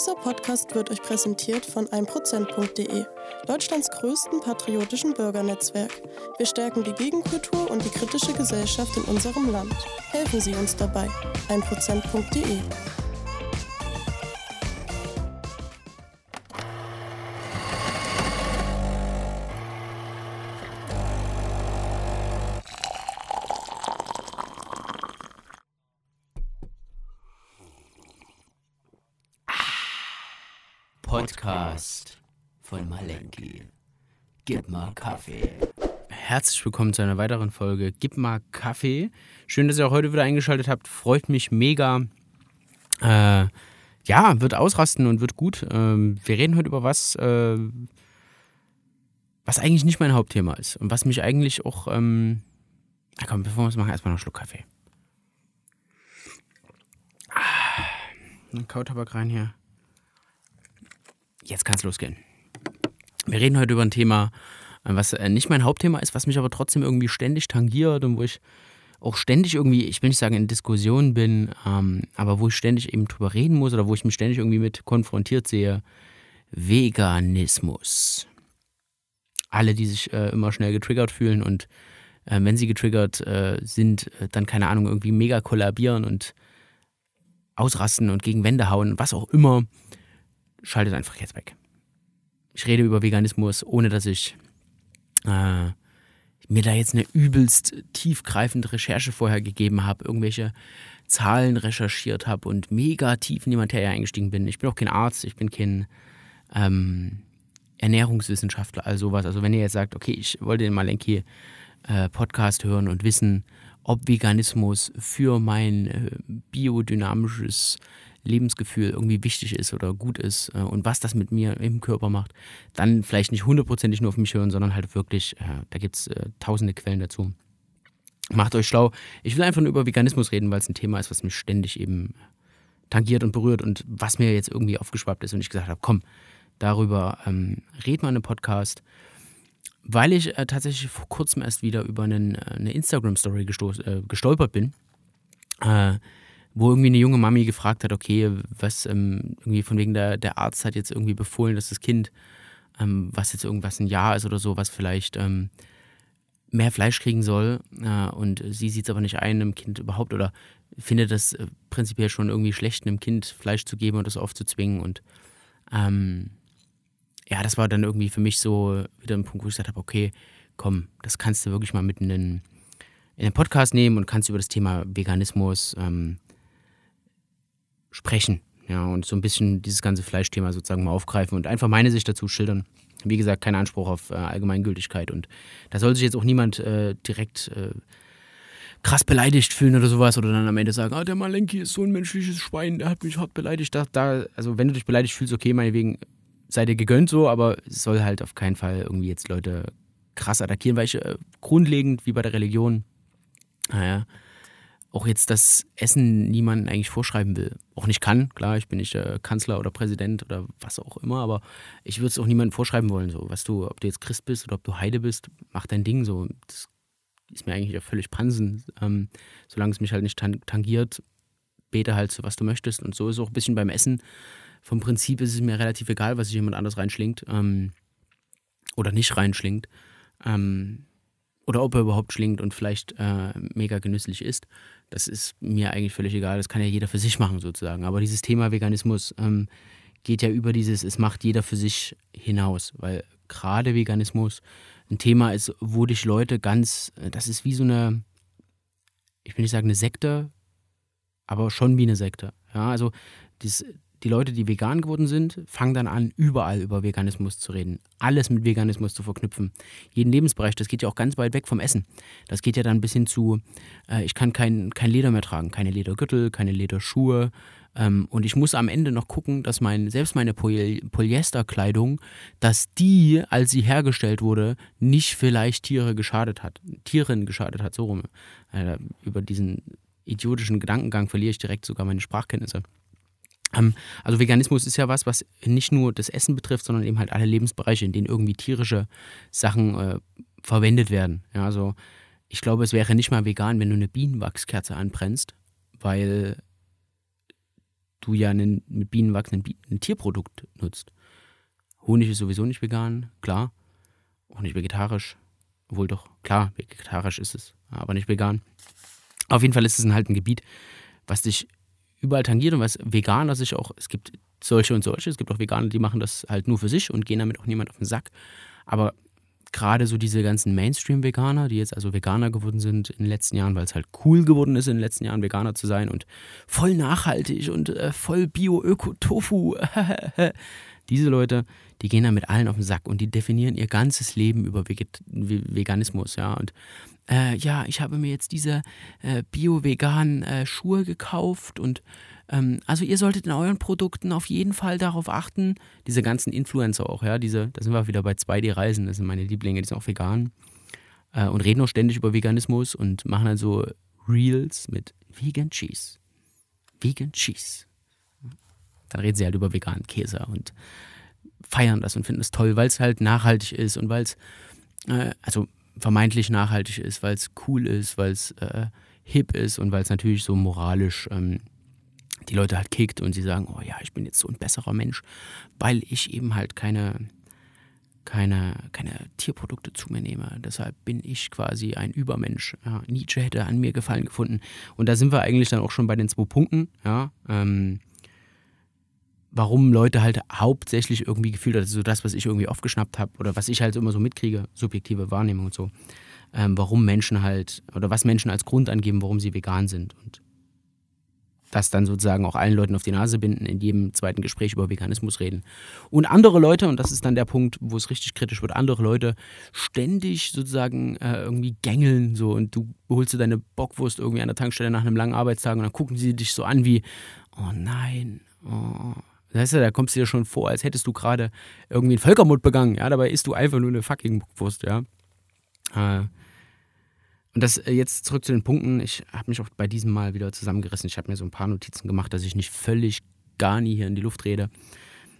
Dieser Podcast wird euch präsentiert von 1%.de, Deutschlands größten patriotischen Bürgernetzwerk. Wir stärken die Gegenkultur und die kritische Gesellschaft in unserem Land. Helfen Sie uns dabei. 1%.de Gib mal Kaffee. Herzlich willkommen zu einer weiteren Folge Gib mal Kaffee. Schön, dass ihr auch heute wieder eingeschaltet habt. Freut mich mega. Äh, ja, wird ausrasten und wird gut. Ähm, wir reden heute über was, äh, was eigentlich nicht mein Hauptthema ist und was mich eigentlich auch. Ähm, na komm, bevor wir es machen, erstmal noch einen Schluck Kaffee. Ah, ein Kautabak rein hier. Jetzt kann es losgehen. Wir reden heute über ein Thema, äh, was äh, nicht mein Hauptthema ist, was mich aber trotzdem irgendwie ständig tangiert und wo ich auch ständig irgendwie, ich will nicht sagen in Diskussionen bin, ähm, aber wo ich ständig eben drüber reden muss oder wo ich mich ständig irgendwie mit konfrontiert sehe. Veganismus. Alle, die sich äh, immer schnell getriggert fühlen und äh, wenn sie getriggert äh, sind, äh, dann keine Ahnung, irgendwie mega kollabieren und ausrasten und gegen Wände hauen, was auch immer schaltet einfach jetzt weg. Ich rede über Veganismus, ohne dass ich äh, mir da jetzt eine übelst tiefgreifende Recherche vorher gegeben habe, irgendwelche Zahlen recherchiert habe und mega tief in die Materie eingestiegen bin. Ich bin auch kein Arzt, ich bin kein ähm, Ernährungswissenschaftler, all sowas. Also wenn ihr jetzt sagt, okay, ich wollte den Malenki äh, Podcast hören und wissen, ob Veganismus für mein äh, biodynamisches Lebensgefühl irgendwie wichtig ist oder gut ist äh, und was das mit mir im Körper macht, dann vielleicht nicht hundertprozentig nur auf mich hören, sondern halt wirklich, äh, da gibt es äh, tausende Quellen dazu. Macht euch schlau. Ich will einfach nur über Veganismus reden, weil es ein Thema ist, was mich ständig eben tangiert und berührt und was mir jetzt irgendwie aufgeschwappt ist und ich gesagt habe, komm, darüber ähm, red mal in einem Podcast, weil ich äh, tatsächlich vor kurzem erst wieder über einen, äh, eine Instagram-Story äh, gestolpert bin. Äh, wo irgendwie eine junge Mami gefragt hat, okay, was ähm, irgendwie von wegen der, der Arzt hat jetzt irgendwie befohlen, dass das Kind, ähm, was jetzt irgendwas ein Jahr ist oder so, was vielleicht ähm, mehr Fleisch kriegen soll äh, und sie sieht es aber nicht ein, einem Kind überhaupt oder findet das äh, prinzipiell schon irgendwie schlecht, einem Kind Fleisch zu geben und das aufzuzwingen und ähm, ja, das war dann irgendwie für mich so wieder ein Punkt, wo ich gesagt habe, okay, komm, das kannst du wirklich mal mitten in, in den Podcast nehmen und kannst über das Thema Veganismus ähm, sprechen. Ja, und so ein bisschen dieses ganze Fleischthema sozusagen mal aufgreifen und einfach meine Sicht dazu schildern. Wie gesagt, kein Anspruch auf äh, Allgemeingültigkeit. Und da soll sich jetzt auch niemand äh, direkt äh, krass beleidigt fühlen oder sowas oder dann am Ende sagen, ah, der Malenki ist so ein menschliches Schwein, der hat mich hart beleidigt. Da, da, also wenn du dich beleidigt fühlst, okay, meinetwegen sei dir gegönnt so, aber es soll halt auf keinen Fall irgendwie jetzt Leute krass attackieren, weil ich äh, grundlegend, wie bei der Religion, naja, auch jetzt das Essen niemanden eigentlich vorschreiben will. Auch nicht kann, klar, ich bin nicht der Kanzler oder Präsident oder was auch immer, aber ich würde es auch niemandem vorschreiben wollen. So, was du, ob du jetzt Christ bist oder ob du Heide bist, mach dein Ding so. Das ist mir eigentlich ja völlig Pansen. Ähm, solange es mich halt nicht tangiert, bete halt so, was du möchtest. Und so ist auch ein bisschen beim Essen. Vom Prinzip ist es mir relativ egal, was sich jemand anders reinschlingt ähm, oder nicht reinschlingt. Ähm, oder ob er überhaupt schlingt und vielleicht äh, mega genüsslich ist. Das ist mir eigentlich völlig egal. Das kann ja jeder für sich machen sozusagen. Aber dieses Thema Veganismus ähm, geht ja über dieses, es macht jeder für sich hinaus, weil gerade Veganismus ein Thema ist, wo dich Leute ganz, das ist wie so eine, ich will nicht sagen eine Sekte, aber schon wie eine Sekte. Ja, also das, die Leute, die vegan geworden sind, fangen dann an, überall über Veganismus zu reden. Alles mit Veganismus zu verknüpfen. Jeden Lebensbereich, das geht ja auch ganz weit weg vom Essen. Das geht ja dann bis hin zu, äh, ich kann kein, kein Leder mehr tragen, keine Ledergürtel, keine Lederschuhe. Ähm, und ich muss am Ende noch gucken, dass mein, selbst meine Poly Polyesterkleidung, dass die, als sie hergestellt wurde, nicht vielleicht Tiere geschadet hat. Tieren geschadet hat, so rum. Äh, über diesen idiotischen Gedankengang verliere ich direkt sogar meine Sprachkenntnisse. Ähm, also Veganismus ist ja was, was nicht nur das Essen betrifft, sondern eben halt alle Lebensbereiche, in denen irgendwie tierische Sachen äh, verwendet werden. Ja, also ich glaube, es wäre nicht mal vegan, wenn du eine Bienenwachskerze anbrennst, weil du ja einen mit Bienen wachsenden ein Tierprodukt nutzt. Honig ist sowieso nicht vegan, klar. Auch nicht vegetarisch. Obwohl doch, klar, vegetarisch ist es, aber nicht vegan. Auf jeden Fall ist es halt ein Gebiet, was dich überall tangiert und was Veganer sich auch, es gibt solche und solche, es gibt auch Veganer, die machen das halt nur für sich und gehen damit auch niemand auf den Sack. Aber gerade so diese ganzen Mainstream-Veganer, die jetzt also Veganer geworden sind in den letzten Jahren, weil es halt cool geworden ist, in den letzten Jahren Veganer zu sein und voll nachhaltig und äh, voll Bio-Öko-Tofu. diese Leute, die gehen da mit allen auf den Sack und die definieren ihr ganzes Leben über Veget Veganismus, ja. Und äh, ja, ich habe mir jetzt diese äh, bio-veganen äh, Schuhe gekauft und ähm, also ihr solltet in euren Produkten auf jeden Fall darauf achten, diese ganzen Influencer auch, ja, diese, da sind wir wieder bei 2D-Reisen, das sind meine Lieblinge, die sind auch vegan äh, und reden auch ständig über Veganismus und machen dann so Reels mit Vegan Cheese. Vegan Cheese. Dann reden sie halt über veganen Käse und feiern das und finden es toll, weil es halt nachhaltig ist und weil es, äh, also vermeintlich nachhaltig ist, weil es cool ist, weil es äh, hip ist und weil es natürlich so moralisch ähm, die Leute halt kickt und sie sagen, oh ja, ich bin jetzt so ein besserer Mensch, weil ich eben halt keine, keine, keine Tierprodukte zu mir nehme. Deshalb bin ich quasi ein Übermensch. Ja, Nietzsche hätte an mir Gefallen gefunden. Und da sind wir eigentlich dann auch schon bei den zwei Punkten. Ja, ähm, warum Leute halt hauptsächlich irgendwie gefühlt, also so das, was ich irgendwie aufgeschnappt habe oder was ich halt immer so mitkriege, subjektive Wahrnehmung und so, ähm, warum Menschen halt oder was Menschen als Grund angeben, warum sie vegan sind. Und das dann sozusagen auch allen Leuten auf die Nase binden, in jedem zweiten Gespräch über Veganismus reden. Und andere Leute, und das ist dann der Punkt, wo es richtig kritisch wird, andere Leute ständig sozusagen äh, irgendwie gängeln so und du holst dir deine Bockwurst irgendwie an der Tankstelle nach einem langen Arbeitstag und dann gucken sie dich so an wie, oh nein, oh. Das heißt ja, da kommst du dir schon vor, als hättest du gerade irgendwie einen Völkermord begangen, ja, dabei isst du einfach nur eine fucking Bockwurst, ja. Äh, und das äh, jetzt zurück zu den Punkten. Ich habe mich auch bei diesem Mal wieder zusammengerissen. Ich habe mir so ein paar Notizen gemacht, dass ich nicht völlig gar nie hier in die Luft rede.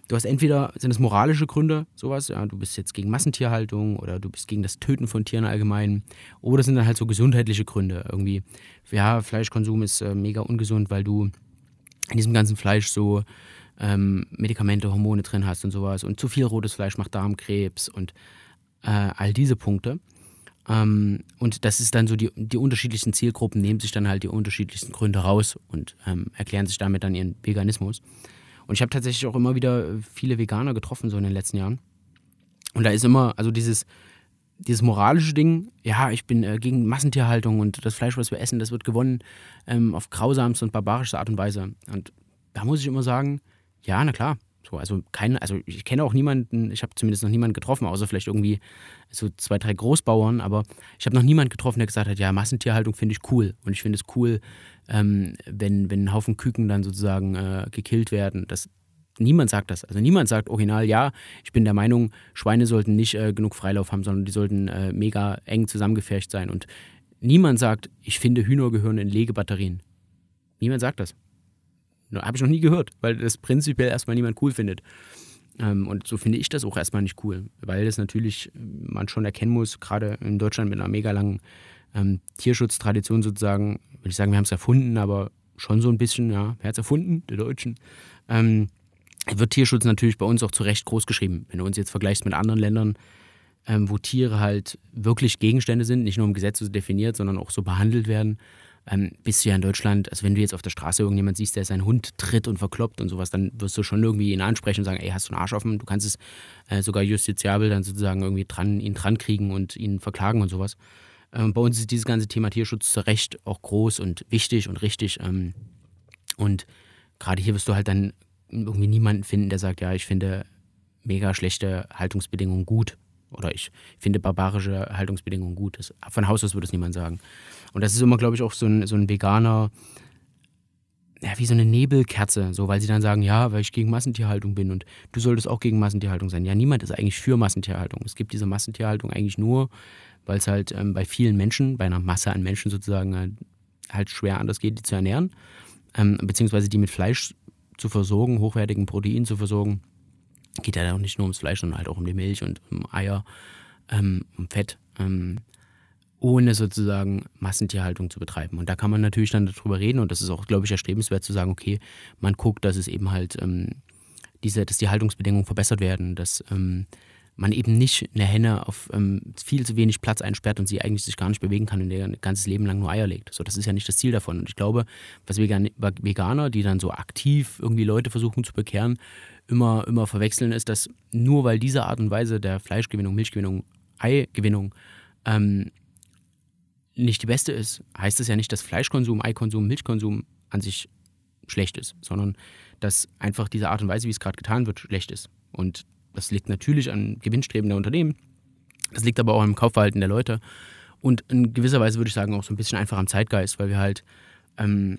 Du hast entweder, sind es moralische Gründe, sowas, ja, du bist jetzt gegen Massentierhaltung oder du bist gegen das Töten von Tieren allgemein. Oder sind dann halt so gesundheitliche Gründe. Irgendwie, ja, Fleischkonsum ist äh, mega ungesund, weil du in diesem ganzen Fleisch so ähm, Medikamente, Hormone drin hast und sowas. Und zu viel rotes Fleisch macht Darmkrebs und äh, all diese Punkte. Ähm, und das ist dann so, die, die unterschiedlichsten Zielgruppen nehmen sich dann halt die unterschiedlichsten Gründe raus und ähm, erklären sich damit dann ihren Veganismus. Und ich habe tatsächlich auch immer wieder viele Veganer getroffen, so in den letzten Jahren. Und da ist immer, also dieses, dieses moralische Ding, ja, ich bin äh, gegen Massentierhaltung und das Fleisch, was wir essen, das wird gewonnen ähm, auf grausamste und barbarische Art und Weise. Und da muss ich immer sagen, ja, na klar, so, also kein, also ich kenne auch niemanden, ich habe zumindest noch niemanden getroffen, außer vielleicht irgendwie so zwei, drei Großbauern, aber ich habe noch niemanden getroffen, der gesagt hat, ja, Massentierhaltung finde ich cool. Und ich finde es cool, ähm, wenn, wenn ein Haufen Küken dann sozusagen äh, gekillt werden. Das, niemand sagt das. Also niemand sagt original, ja, ich bin der Meinung, Schweine sollten nicht äh, genug Freilauf haben, sondern die sollten äh, mega eng zusammengefercht sein. Und niemand sagt, ich finde Hühner gehören in Legebatterien. Niemand sagt das. Habe ich noch nie gehört, weil das prinzipiell erstmal niemand cool findet. Ähm, und so finde ich das auch erstmal nicht cool, weil das natürlich man schon erkennen muss, gerade in Deutschland mit einer mega langen ähm, Tierschutztradition sozusagen, würde ich sagen, wir haben es erfunden, aber schon so ein bisschen, ja, wer hat es erfunden? Die Deutschen. Ähm, wird Tierschutz natürlich bei uns auch zu Recht groß geschrieben. Wenn du uns jetzt vergleichst mit anderen Ländern, ähm, wo Tiere halt wirklich Gegenstände sind, nicht nur im Gesetz so definiert, sondern auch so behandelt werden, ähm, bist du ja in Deutschland, also wenn du jetzt auf der Straße irgendjemand siehst, der seinen Hund tritt und verkloppt und sowas, dann wirst du schon irgendwie ihn ansprechen und sagen, ey, hast du einen Arsch offen? Du kannst es äh, sogar justiziabel dann sozusagen irgendwie dran, ihn dran kriegen und ihn verklagen und sowas. Ähm, bei uns ist dieses ganze Thema Tierschutz zu Recht auch groß und wichtig und richtig. Ähm, und gerade hier wirst du halt dann irgendwie niemanden finden, der sagt, ja, ich finde mega schlechte Haltungsbedingungen gut oder ich finde barbarische Haltungsbedingungen gut. Das, von Haus aus würde es niemand sagen. Und das ist immer, glaube ich, auch so ein, so ein veganer, ja, wie so eine Nebelkerze, so, weil sie dann sagen, ja, weil ich gegen Massentierhaltung bin und du solltest auch gegen Massentierhaltung sein. Ja, niemand ist eigentlich für Massentierhaltung. Es gibt diese Massentierhaltung eigentlich nur, weil es halt ähm, bei vielen Menschen, bei einer Masse an Menschen sozusagen halt, halt schwer anders geht, die zu ernähren, ähm, beziehungsweise die mit Fleisch zu versorgen, hochwertigen Proteinen zu versorgen. Geht ja auch nicht nur ums Fleisch, sondern halt auch um die Milch und um Eier, ähm, um Fett. Ähm, ohne sozusagen Massentierhaltung zu betreiben. Und da kann man natürlich dann darüber reden und das ist auch, glaube ich, erstrebenswert zu sagen, okay, man guckt, dass es eben halt ähm, diese, dass die Haltungsbedingungen verbessert werden, dass ähm, man eben nicht eine Henne auf ähm, viel zu wenig Platz einsperrt und sie eigentlich sich gar nicht bewegen kann und ihr ganzes Leben lang nur Eier legt. So, das ist ja nicht das Ziel davon. Und ich glaube, was Veganer, die dann so aktiv irgendwie Leute versuchen zu bekehren, immer, immer verwechseln, ist, dass nur weil diese Art und Weise der Fleischgewinnung, Milchgewinnung, Eigewinnung ähm, nicht die beste ist, heißt das ja nicht, dass Fleischkonsum, Eikonsum, Milchkonsum an sich schlecht ist, sondern dass einfach diese Art und Weise, wie es gerade getan wird, schlecht ist. Und das liegt natürlich an gewinnstrebenden Unternehmen, das liegt aber auch am Kaufverhalten der Leute und in gewisser Weise würde ich sagen auch so ein bisschen einfach am Zeitgeist, weil wir halt, ähm,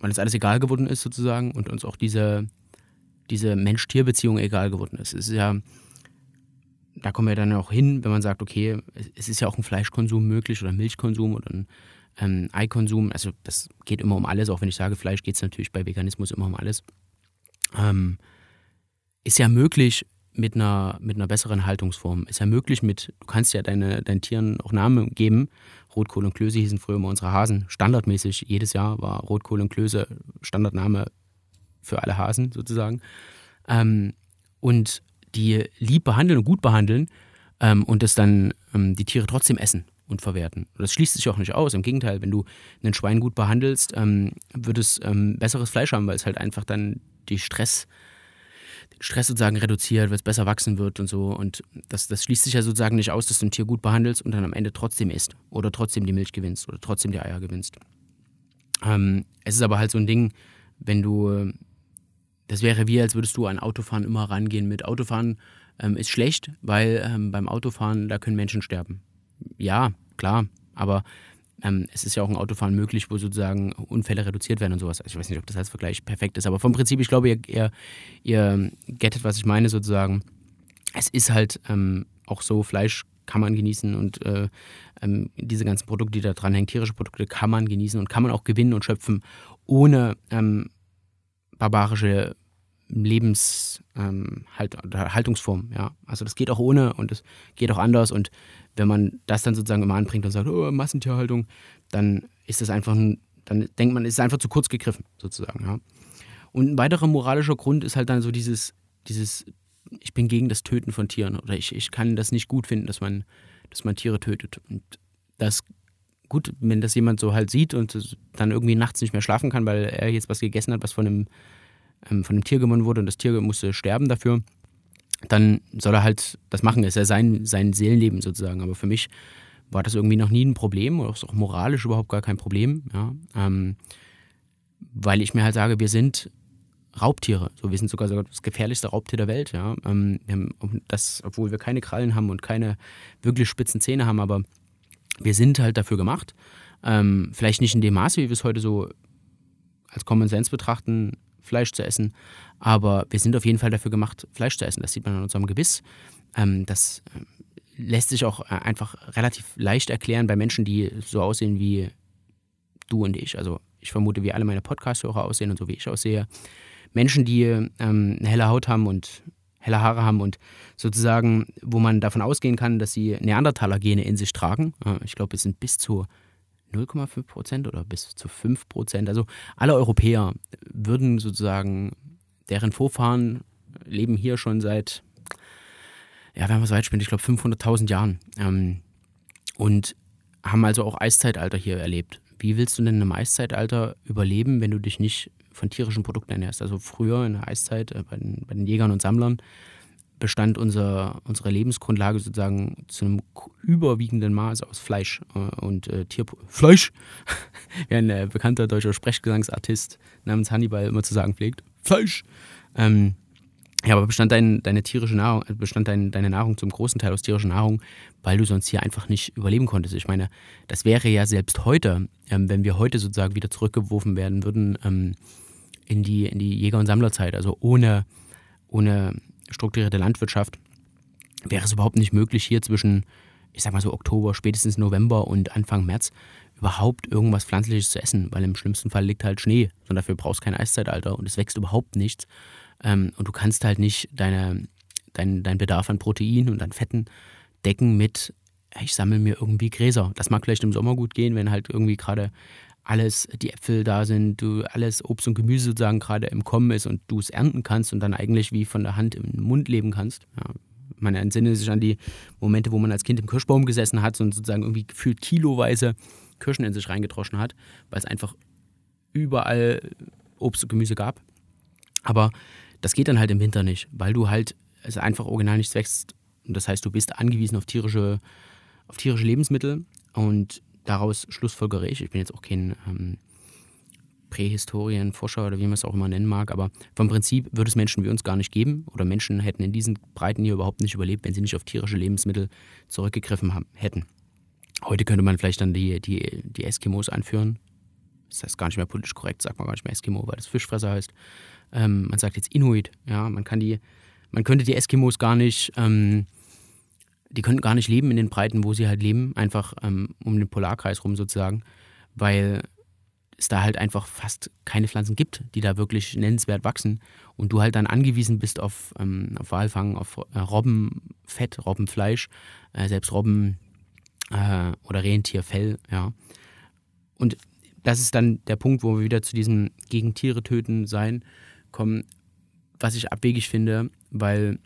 weil uns alles egal geworden ist sozusagen und uns auch diese, diese Mensch-Tier-Beziehung egal geworden ist. Es ist ja da kommen wir dann auch hin, wenn man sagt, okay, es ist ja auch ein Fleischkonsum möglich oder Milchkonsum oder ein ähm, Eikonsum. Also das geht immer um alles, auch wenn ich sage Fleisch, geht es natürlich bei Veganismus immer um alles. Ähm, ist ja möglich mit einer, mit einer besseren Haltungsform. Ist ja möglich mit, du kannst ja deine, deinen Tieren auch Namen geben. Rotkohl und Klöße hießen früher immer unsere Hasen. Standardmäßig, jedes Jahr war Rotkohl und Klöße Standardname für alle Hasen sozusagen. Ähm, und die lieb behandeln und gut behandeln ähm, und das dann ähm, die Tiere trotzdem essen und verwerten. Das schließt sich auch nicht aus. Im Gegenteil, wenn du ein Schwein gut behandelst, ähm, wird es ähm, besseres Fleisch haben, weil es halt einfach dann die Stress, den Stress sozusagen reduziert, weil es besser wachsen wird und so. Und das, das schließt sich ja sozusagen nicht aus, dass du ein Tier gut behandelst und dann am Ende trotzdem isst oder trotzdem die Milch gewinnst oder trotzdem die Eier gewinnst. Ähm, es ist aber halt so ein Ding, wenn du das wäre wie, als würdest du an Autofahren immer rangehen mit Autofahren ähm, ist schlecht, weil ähm, beim Autofahren, da können Menschen sterben. Ja, klar, aber ähm, es ist ja auch ein Autofahren möglich, wo sozusagen Unfälle reduziert werden und sowas. Also ich weiß nicht, ob das als Vergleich perfekt ist, aber vom Prinzip, ich glaube, ihr, ihr, ihr gettet, was ich meine sozusagen. Es ist halt ähm, auch so, Fleisch kann man genießen und äh, ähm, diese ganzen Produkte, die da dran hängen, tierische Produkte kann man genießen und kann man auch gewinnen und schöpfen, ohne ähm, barbarische Lebens, ähm, halt, ja. Also das geht auch ohne und es geht auch anders und wenn man das dann sozusagen immer anbringt und sagt, oh, Massentierhaltung, dann ist das einfach, dann denkt man, es ist einfach zu kurz gegriffen, sozusagen, ja. Und ein weiterer moralischer Grund ist halt dann so dieses, dieses, ich bin gegen das Töten von Tieren oder ich, ich kann das nicht gut finden, dass man, dass man Tiere tötet. Und das gut, wenn das jemand so halt sieht und dann irgendwie nachts nicht mehr schlafen kann, weil er jetzt was gegessen hat, was von einem ähm, von einem Tier gewonnen wurde und das Tier musste sterben dafür, dann soll er halt das machen. Das ist ja sein, sein Seelenleben sozusagen. Aber für mich war das irgendwie noch nie ein Problem oder ist auch moralisch überhaupt gar kein Problem. Ja? Ähm, weil ich mir halt sage, wir sind Raubtiere. So, wir sind sogar das gefährlichste Raubtier der Welt. Ja? Ähm, das, obwohl wir keine Krallen haben und keine wirklich spitzen Zähne haben, aber wir sind halt dafür gemacht. Ähm, vielleicht nicht in dem Maße, wie wir es heute so als Common Sense betrachten, Fleisch zu essen. Aber wir sind auf jeden Fall dafür gemacht, Fleisch zu essen. Das sieht man an unserem Gebiss. Ähm, das ähm, lässt sich auch äh, einfach relativ leicht erklären bei Menschen, die so aussehen wie du und ich. Also ich vermute, wie alle meine Podcast-Hörer aussehen und so wie ich aussehe. Menschen, die ähm, eine helle Haut haben und helle Haare haben und sozusagen, wo man davon ausgehen kann, dass sie Neandertaler-Gene in sich tragen. Ich glaube, es sind bis zu 0,5 Prozent oder bis zu 5 Prozent. Also alle Europäer würden sozusagen, deren Vorfahren leben hier schon seit, ja, wenn man so weit spinnt, ich glaube 500.000 Jahren. Ähm, und haben also auch Eiszeitalter hier erlebt. Wie willst du denn im Eiszeitalter überleben, wenn du dich nicht von tierischen Produkten ernährst? Also früher in der Eiszeit äh, bei, den, bei den Jägern und Sammlern bestand unser, unsere Lebensgrundlage sozusagen zu einem überwiegenden Maß aus Fleisch äh, und äh, Tier Fleisch, wie ein äh, bekannter deutscher Sprechgesangsartist namens Hannibal immer zu sagen pflegt. Fleisch. Ähm, ja, aber bestand dein, deine tierische Nahrung, äh, bestand dein, deine Nahrung zum großen Teil aus tierischer Nahrung, weil du sonst hier einfach nicht überleben konntest. Ich meine, das wäre ja selbst heute, ähm, wenn wir heute sozusagen wieder zurückgeworfen werden würden ähm, in, die, in die Jäger- und Sammlerzeit, also ohne, ohne strukturierte Landwirtschaft, wäre es überhaupt nicht möglich, hier zwischen, ich sag mal so Oktober, spätestens November und Anfang März überhaupt irgendwas Pflanzliches zu essen, weil im schlimmsten Fall liegt halt Schnee und dafür brauchst du kein Eiszeitalter und es wächst überhaupt nichts. Ähm, und du kannst halt nicht deine, dein, dein Bedarf an Protein und an Fetten decken mit ich sammle mir irgendwie Gräser. Das mag vielleicht im Sommer gut gehen, wenn halt irgendwie gerade alles, die Äpfel da sind, du alles Obst und Gemüse sozusagen gerade im Kommen ist und du es ernten kannst und dann eigentlich wie von der Hand im Mund leben kannst. Ja, man entsinne sich an die Momente, wo man als Kind im Kirschbaum gesessen hat und sozusagen irgendwie gefühlt kiloweise Kirschen in sich reingedroschen hat, weil es einfach überall Obst und Gemüse gab. Aber das geht dann halt im Winter nicht, weil du halt es einfach original nichts wächst. Und das heißt, du bist angewiesen auf tierische, auf tierische Lebensmittel und daraus schlussfolgere ich, ich bin jetzt auch kein ähm, Prähistorienforscher oder wie man es auch immer nennen mag, aber vom Prinzip würde es Menschen wie uns gar nicht geben oder Menschen hätten in diesen Breiten hier überhaupt nicht überlebt, wenn sie nicht auf tierische Lebensmittel zurückgegriffen haben, hätten. Heute könnte man vielleicht dann die, die, die Eskimos anführen. Das heißt gar nicht mehr politisch korrekt, sagt man gar nicht mehr Eskimo, weil das Fischfresser heißt. Ähm, man sagt jetzt Inuit, ja, man kann die, man könnte die Eskimos gar nicht, ähm, die könnten gar nicht leben in den Breiten, wo sie halt leben, einfach ähm, um den Polarkreis rum sozusagen, weil es da halt einfach fast keine Pflanzen gibt, die da wirklich nennenswert wachsen und du halt dann angewiesen bist auf, ähm, auf Walfang, auf äh, Robbenfett, Robbenfleisch, äh, selbst Robben äh, oder Rentierfell, ja. Und das ist dann der Punkt, wo wir wieder zu diesem gegen Tiere töten sein kommen, was ich abwegig finde, weil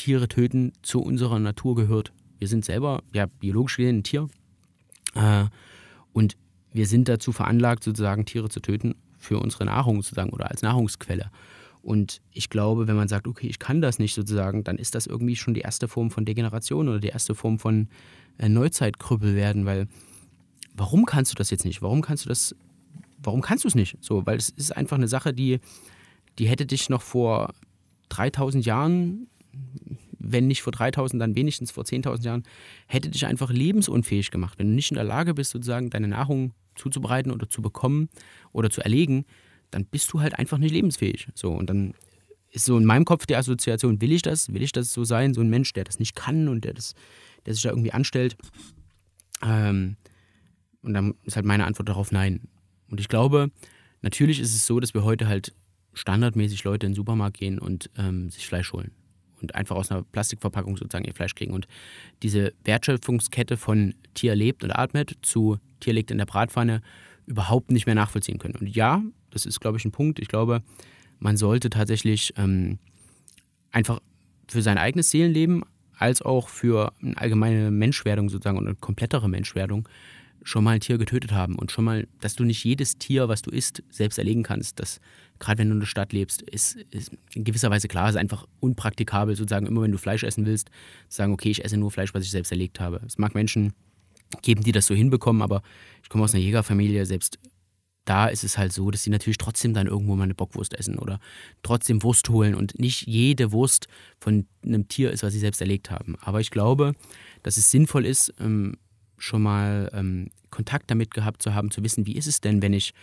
Tiere töten zu unserer Natur gehört. Wir sind selber ja biologisch gesehen ein Tier äh, und wir sind dazu veranlagt, sozusagen Tiere zu töten für unsere Nahrung sozusagen oder als Nahrungsquelle. Und ich glaube, wenn man sagt, okay, ich kann das nicht sozusagen, dann ist das irgendwie schon die erste Form von Degeneration oder die erste Form von äh, Neuzeitkrüppel werden, weil warum kannst du das jetzt nicht? Warum kannst du das, warum kannst du es nicht? So, weil es ist einfach eine Sache, die, die hätte dich noch vor 3000 Jahren, wenn nicht vor 3000, dann wenigstens vor 10.000 Jahren, hätte dich einfach lebensunfähig gemacht. Wenn du nicht in der Lage bist, sozusagen deine Nahrung zuzubereiten oder zu bekommen oder zu erlegen, dann bist du halt einfach nicht lebensfähig. So, und dann ist so in meinem Kopf die Assoziation, will ich das? Will ich das so sein? So ein Mensch, der das nicht kann und der, das, der sich da irgendwie anstellt. Ähm, und dann ist halt meine Antwort darauf nein. Und ich glaube, natürlich ist es so, dass wir heute halt standardmäßig Leute in den Supermarkt gehen und ähm, sich Fleisch holen. Und einfach aus einer Plastikverpackung sozusagen ihr Fleisch kriegen. Und diese Wertschöpfungskette von Tier lebt und atmet zu Tier liegt in der Bratpfanne überhaupt nicht mehr nachvollziehen können. Und ja, das ist, glaube ich, ein Punkt. Ich glaube, man sollte tatsächlich ähm, einfach für sein eigenes Seelenleben als auch für eine allgemeine Menschwerdung sozusagen und eine komplettere Menschwerdung schon mal ein Tier getötet haben und schon mal, dass du nicht jedes Tier, was du isst, selbst erlegen kannst. Das, gerade wenn du in der Stadt lebst, ist, ist in gewisser Weise klar, ist einfach unpraktikabel, sozusagen immer wenn du Fleisch essen willst, zu sagen, okay, ich esse nur Fleisch, was ich selbst erlegt habe. Es mag Menschen geben, die das so hinbekommen, aber ich komme aus einer Jägerfamilie, selbst da ist es halt so, dass sie natürlich trotzdem dann irgendwo mal eine Bockwurst essen oder trotzdem Wurst holen und nicht jede Wurst von einem Tier ist, was sie selbst erlegt haben. Aber ich glaube, dass es sinnvoll ist, ähm, schon mal ähm, Kontakt damit gehabt zu haben, zu wissen, wie ist es denn, wenn ich,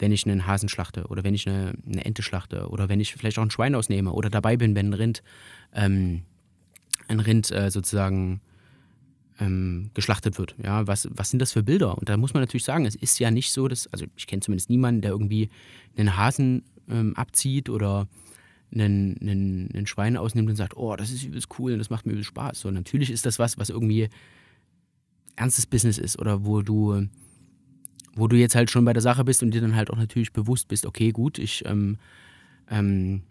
wenn ich einen Hasen schlachte oder wenn ich eine, eine Ente schlachte oder wenn ich vielleicht auch ein Schwein ausnehme oder dabei bin, wenn ein Rind, ähm, ein Rind äh, sozusagen ähm, geschlachtet wird. Ja, was, was sind das für Bilder? Und da muss man natürlich sagen, es ist ja nicht so, dass, also ich kenne zumindest niemanden, der irgendwie einen Hasen ähm, abzieht oder einen, einen, einen Schwein ausnimmt und sagt, oh, das ist übelst cool und das macht mir übelst Spaß. So, natürlich ist das was, was irgendwie ernstes Business ist oder wo du, wo du jetzt halt schon bei der Sache bist und dir dann halt auch natürlich bewusst bist, okay, gut, ich, ähm, ähm,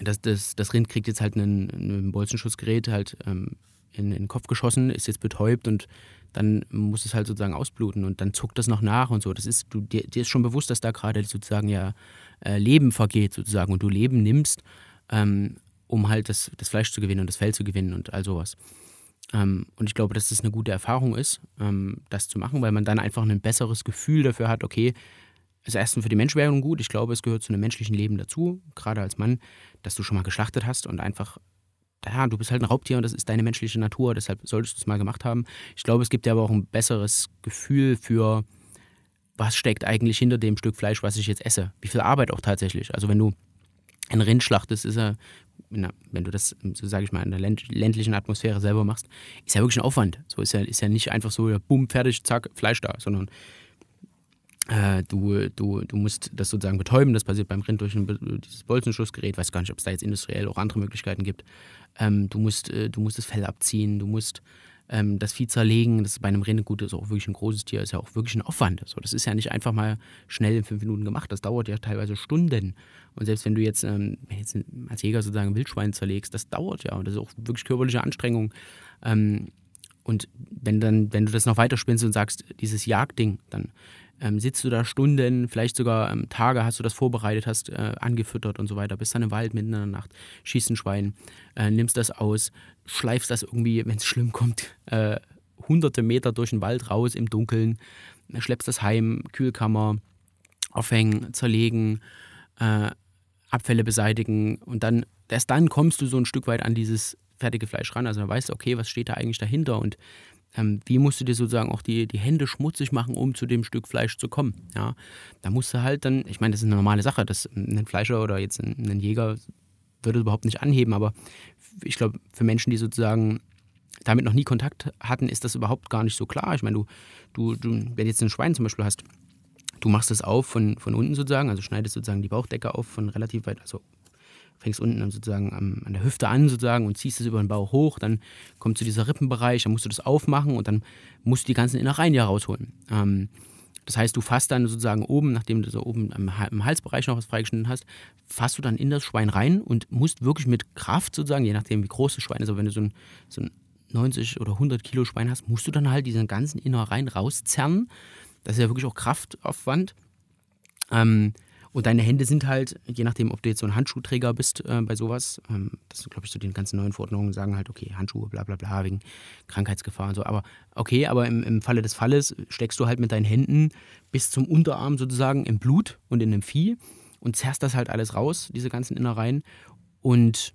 das, das, das Rind kriegt jetzt halt einen, einen Bolzenschussgerät halt ähm, in, in den Kopf geschossen, ist jetzt betäubt und dann muss es halt sozusagen ausbluten und dann zuckt das noch nach und so. Das ist, du, dir, dir ist schon bewusst, dass da gerade sozusagen ja äh, Leben vergeht sozusagen und du Leben nimmst, ähm, um halt das, das Fleisch zu gewinnen und das Fell zu gewinnen und all sowas. Ähm, und ich glaube, dass das eine gute Erfahrung ist, ähm, das zu machen, weil man dann einfach ein besseres Gefühl dafür hat, okay, ist erstens für die Menschwerdung gut. Ich glaube, es gehört zu einem menschlichen Leben dazu, gerade als Mann, dass du schon mal geschlachtet hast und einfach, ja, du bist halt ein Raubtier und das ist deine menschliche Natur, deshalb solltest du es mal gemacht haben. Ich glaube, es gibt dir aber auch ein besseres Gefühl für, was steckt eigentlich hinter dem Stück Fleisch, was ich jetzt esse. Wie viel Arbeit auch tatsächlich. Also wenn du ein Rind schlachtest, ist er wenn du das, so sage ich mal, in der ländlichen Atmosphäre selber machst, ist ja wirklich ein Aufwand. So ist ja, ist ja nicht einfach so, bumm, fertig, zack, Fleisch da, sondern äh, du, du, du musst das sozusagen betäuben. Das passiert beim Rind durch ein, dieses Bolzenschussgerät. Weiß gar nicht, ob es da jetzt industriell auch andere Möglichkeiten gibt. Ähm, du, musst, äh, du musst das Fell abziehen, du musst ähm, das Vieh zerlegen, das ist bei einem Rindegut ist auch wirklich ein großes Tier, ist ja auch wirklich ein Aufwand. So, das ist ja nicht einfach mal schnell in fünf Minuten gemacht, das dauert ja teilweise Stunden. Und selbst wenn du jetzt, ähm, jetzt als Jäger sozusagen Wildschwein zerlegst, das dauert ja und das ist auch wirklich körperliche Anstrengung. Ähm, und wenn dann, wenn du das noch weiter spinnst und sagst, dieses Jagdding, dann ähm, sitzt du da Stunden, vielleicht sogar ähm, Tage hast du das vorbereitet, hast äh, angefüttert und so weiter, bist dann im Wald mitten in der Nacht, schießt ein Schwein, äh, nimmst das aus, schleifst das irgendwie, wenn es schlimm kommt, äh, hunderte Meter durch den Wald raus im Dunkeln, schleppst das heim, Kühlkammer, aufhängen, zerlegen, äh, Abfälle beseitigen und dann, erst dann kommst du so ein Stück weit an dieses fertige Fleisch ran. Also dann weißt du, okay, was steht da eigentlich dahinter und ähm, wie musst du dir sozusagen auch die, die Hände schmutzig machen, um zu dem Stück Fleisch zu kommen. Ja, da musst du halt dann, ich meine, das ist eine normale Sache, dass ein Fleischer oder jetzt ein, ein Jäger würde überhaupt nicht anheben, aber ich glaube, für Menschen, die sozusagen damit noch nie Kontakt hatten, ist das überhaupt gar nicht so klar. Ich meine, du, du, du wenn du jetzt ein Schwein zum Beispiel hast, du machst das auf von, von unten sozusagen, also schneidest sozusagen die Bauchdecke auf von relativ weit, also fängst unten sozusagen am, an der Hüfte an sozusagen und ziehst es über den Bauch hoch, dann kommt zu dieser Rippenbereich, dann musst du das aufmachen und dann musst du die ganzen Innereien ja rausholen. Ähm, das heißt, du fasst dann sozusagen oben, nachdem du so oben im Halsbereich noch was freigeschnitten hast, fasst du dann in das Schwein rein und musst wirklich mit Kraft sozusagen, je nachdem wie groß das Schwein ist, aber wenn du so ein, so ein 90 oder 100 Kilo Schwein hast, musst du dann halt diesen ganzen Innereien rauszerren. Das ist ja wirklich auch Kraftaufwand. Ähm, und deine Hände sind halt, je nachdem, ob du jetzt so ein Handschuhträger bist äh, bei sowas, ähm, das sind, glaube ich, so die ganzen neuen Verordnungen sagen halt, okay, Handschuhe, bla bla bla, wegen Krankheitsgefahr und so. Aber okay, aber im, im Falle des Falles steckst du halt mit deinen Händen bis zum Unterarm sozusagen im Blut und in dem Vieh und zerrst das halt alles raus, diese ganzen Innereien. Und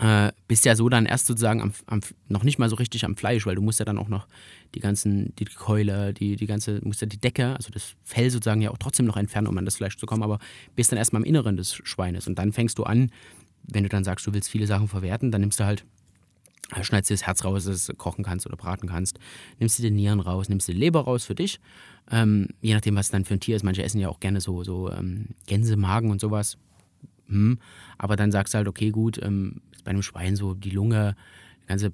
äh, bist ja so dann erst sozusagen am, am, noch nicht mal so richtig am Fleisch, weil du musst ja dann auch noch die ganzen, die Keule, die, die ganze, musst ja die Decke, also das Fell sozusagen ja auch trotzdem noch entfernen, um an das Fleisch zu kommen, aber bist dann erstmal im Inneren des Schweines und dann fängst du an, wenn du dann sagst, du willst viele Sachen verwerten, dann nimmst du halt, äh, schneidest dir das Herz raus, dass du es kochen kannst oder braten kannst, nimmst dir die Nieren raus, nimmst dir die Leber raus für dich, ähm, je nachdem, was dann für ein Tier ist. Manche essen ja auch gerne so, so ähm, Gänsemagen und sowas. Hm. Aber dann sagst du halt, okay, gut, ähm, bei einem Schwein so die Lunge, ganze,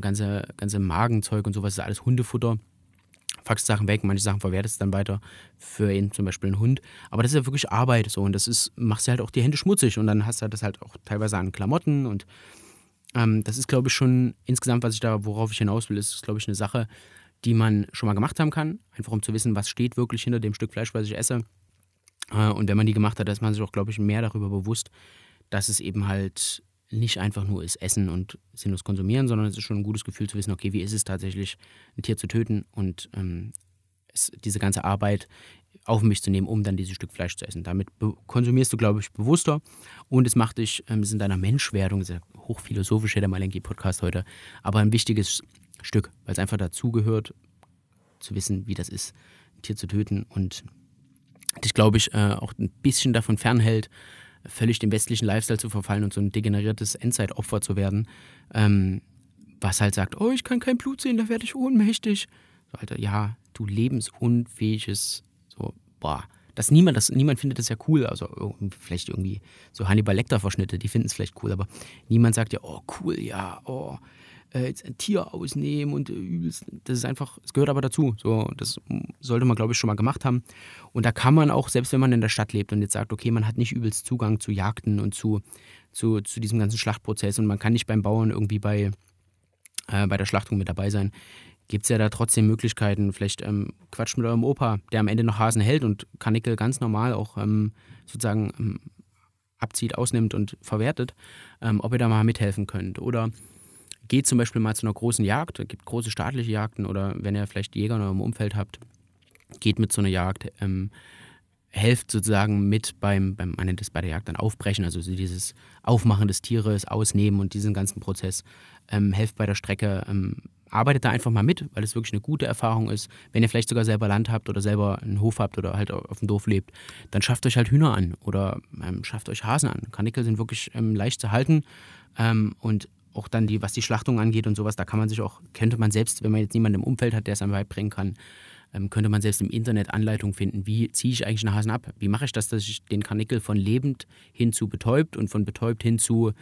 ganze, ganze Magenzeug und sowas ist alles Hundefutter. Faxst Sachen weg, manche Sachen verwertest du dann weiter für ihn, zum Beispiel einen Hund. Aber das ist ja wirklich Arbeit so und das ist, machst du halt auch die Hände schmutzig und dann hast du das halt auch teilweise an Klamotten und ähm, das ist, glaube ich, schon insgesamt, was ich da, worauf ich hinaus will, ist, glaube ich, eine Sache, die man schon mal gemacht haben kann, einfach um zu wissen, was steht wirklich hinter dem Stück Fleisch, was ich esse. Äh, und wenn man die gemacht hat, ist man sich auch, glaube ich, mehr darüber bewusst, dass es eben halt nicht einfach nur ist Essen und sinnlos konsumieren, sondern es ist schon ein gutes Gefühl zu wissen, okay, wie ist es tatsächlich, ein Tier zu töten und ähm, es, diese ganze Arbeit auf mich zu nehmen, um dann dieses Stück Fleisch zu essen. Damit konsumierst du, glaube ich, bewusster und es macht dich, ähm, es in deiner Menschwerdung, sehr hochphilosophisch, der Malenki-Podcast heute, aber ein wichtiges Stück, weil es einfach dazugehört, zu wissen, wie das ist, ein Tier zu töten und dich, glaube ich, äh, auch ein bisschen davon fernhält, völlig dem westlichen Lifestyle zu verfallen und so ein degeneriertes Endzeitopfer zu werden, ähm, was halt sagt, oh, ich kann kein Blut sehen, da werde ich ohnmächtig. So, Alter, ja, du lebensunfähiges, so, boah. Dass niemand, das, niemand findet das ja cool, also vielleicht irgendwie so Hannibal Lecter-Verschnitte, die finden es vielleicht cool, aber niemand sagt ja, oh cool, ja, oh, äh, jetzt ein Tier ausnehmen und äh, übelst. Das ist einfach, es gehört aber dazu. So, das sollte man, glaube ich, schon mal gemacht haben. Und da kann man auch, selbst wenn man in der Stadt lebt und jetzt sagt, okay, man hat nicht übelst Zugang zu Jagden und zu, zu, zu diesem ganzen Schlachtprozess und man kann nicht beim Bauern irgendwie bei, äh, bei der Schlachtung mit dabei sein, gibt es ja da trotzdem Möglichkeiten. Vielleicht ähm, quatscht mit eurem Opa, der am Ende noch Hasen hält und Kanickel ganz normal auch ähm, sozusagen ähm, abzieht, ausnimmt und verwertet, ähm, ob ihr da mal mithelfen könnt. Oder geht zum Beispiel mal zu einer großen Jagd, es gibt große staatliche Jagden oder wenn ihr vielleicht Jäger in eurem Umfeld habt, geht mit so einer Jagd, ähm, helft sozusagen mit beim, beim, man nennt es bei der Jagd dann Aufbrechen, also dieses Aufmachen des Tieres, Ausnehmen und diesen ganzen Prozess, ähm, helft bei der Strecke, ähm, arbeitet da einfach mal mit, weil es wirklich eine gute Erfahrung ist. Wenn ihr vielleicht sogar selber Land habt oder selber einen Hof habt oder halt auf dem Dorf lebt, dann schafft euch halt Hühner an oder ähm, schafft euch Hasen an. Kanickel sind wirklich ähm, leicht zu halten ähm, und auch dann die, was die Schlachtung angeht und sowas, da kann man sich auch, könnte man selbst, wenn man jetzt niemanden im Umfeld hat, der es einem beibringen kann, ähm, könnte man selbst im Internet Anleitungen finden, wie ziehe ich eigentlich einen Hasen ab? Wie mache ich das, dass ich den Karnickel von lebend hin zu betäubt und von betäubt hin zu